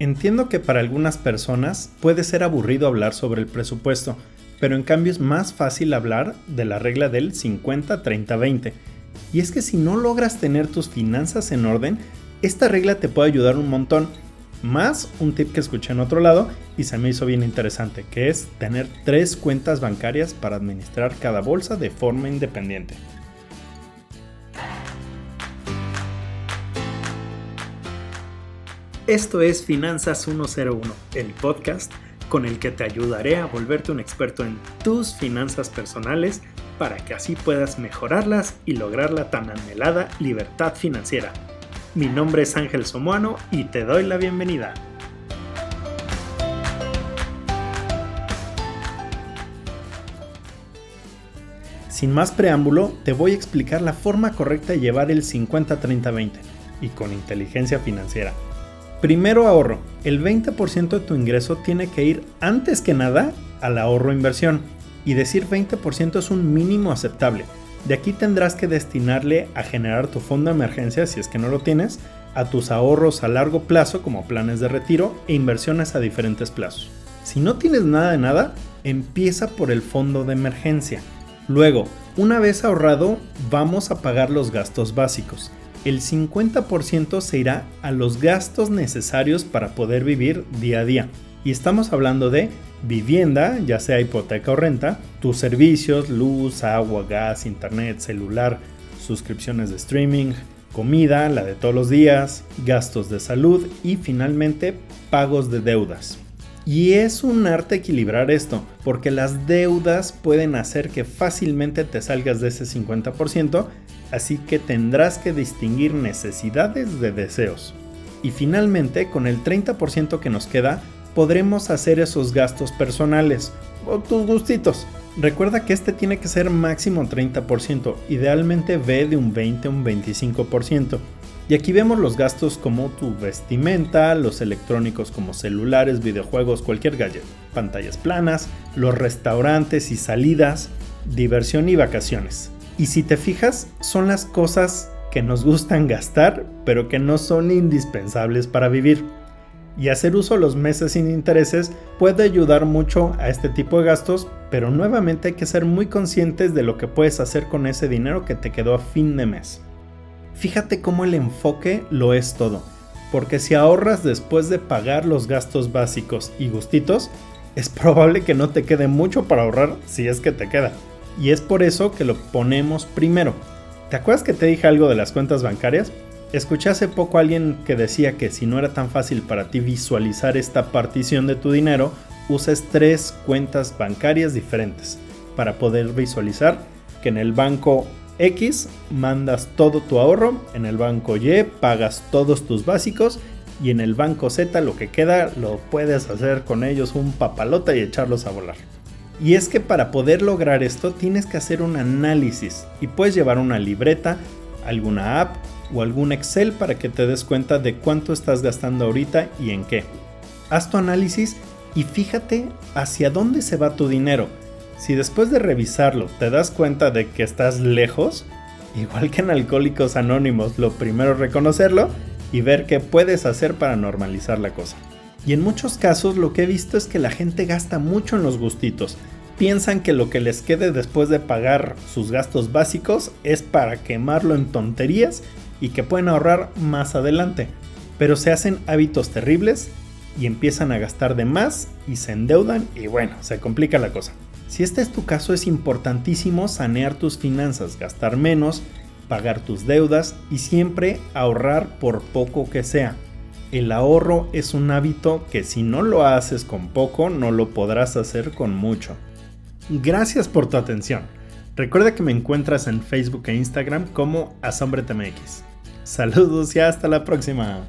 Entiendo que para algunas personas puede ser aburrido hablar sobre el presupuesto, pero en cambio es más fácil hablar de la regla del 50-30-20. Y es que si no logras tener tus finanzas en orden, esta regla te puede ayudar un montón. Más un tip que escuché en otro lado y se me hizo bien interesante, que es tener tres cuentas bancarias para administrar cada bolsa de forma independiente. Esto es Finanzas 101, el podcast con el que te ayudaré a volverte un experto en tus finanzas personales para que así puedas mejorarlas y lograr la tan anhelada libertad financiera. Mi nombre es Ángel Somoano y te doy la bienvenida. Sin más preámbulo, te voy a explicar la forma correcta de llevar el 50-30-20 y con inteligencia financiera. Primero ahorro. El 20% de tu ingreso tiene que ir antes que nada al ahorro inversión. Y decir 20% es un mínimo aceptable. De aquí tendrás que destinarle a generar tu fondo de emergencia si es que no lo tienes, a tus ahorros a largo plazo como planes de retiro e inversiones a diferentes plazos. Si no tienes nada de nada, empieza por el fondo de emergencia. Luego, una vez ahorrado, vamos a pagar los gastos básicos el 50% se irá a los gastos necesarios para poder vivir día a día. Y estamos hablando de vivienda, ya sea hipoteca o renta, tus servicios, luz, agua, gas, internet, celular, suscripciones de streaming, comida, la de todos los días, gastos de salud y finalmente pagos de deudas. Y es un arte equilibrar esto, porque las deudas pueden hacer que fácilmente te salgas de ese 50%, así que tendrás que distinguir necesidades de deseos. Y finalmente, con el 30% que nos queda, podremos hacer esos gastos personales o tus gustitos. Recuerda que este tiene que ser máximo 30%, idealmente ve de un 20 a un 25%. Y aquí vemos los gastos como tu vestimenta, los electrónicos como celulares, videojuegos, cualquier gadget, pantallas planas, los restaurantes y salidas, diversión y vacaciones. Y si te fijas, son las cosas que nos gustan gastar, pero que no son indispensables para vivir. Y hacer uso los meses sin intereses puede ayudar mucho a este tipo de gastos, pero nuevamente hay que ser muy conscientes de lo que puedes hacer con ese dinero que te quedó a fin de mes. Fíjate cómo el enfoque lo es todo, porque si ahorras después de pagar los gastos básicos y gustitos, es probable que no te quede mucho para ahorrar si es que te queda. Y es por eso que lo ponemos primero. ¿Te acuerdas que te dije algo de las cuentas bancarias? Escuché hace poco a alguien que decía que si no era tan fácil para ti visualizar esta partición de tu dinero, uses tres cuentas bancarias diferentes para poder visualizar que en el banco X mandas todo tu ahorro, en el banco Y pagas todos tus básicos y en el banco Z lo que queda lo puedes hacer con ellos un papalota y echarlos a volar. Y es que para poder lograr esto tienes que hacer un análisis y puedes llevar una libreta, alguna app o algún Excel para que te des cuenta de cuánto estás gastando ahorita y en qué. Haz tu análisis y fíjate hacia dónde se va tu dinero si después de revisarlo te das cuenta de que estás lejos, igual que en Alcohólicos Anónimos, lo primero es reconocerlo y ver qué puedes hacer para normalizar la cosa. Y en muchos casos lo que he visto es que la gente gasta mucho en los gustitos. Piensan que lo que les quede después de pagar sus gastos básicos es para quemarlo en tonterías y que pueden ahorrar más adelante. Pero se hacen hábitos terribles y empiezan a gastar de más y se endeudan y bueno, se complica la cosa. Si este es tu caso, es importantísimo sanear tus finanzas, gastar menos, pagar tus deudas y siempre ahorrar por poco que sea. El ahorro es un hábito que si no lo haces con poco, no lo podrás hacer con mucho. Gracias por tu atención. Recuerda que me encuentras en Facebook e Instagram como AsombreTMX. Saludos y hasta la próxima.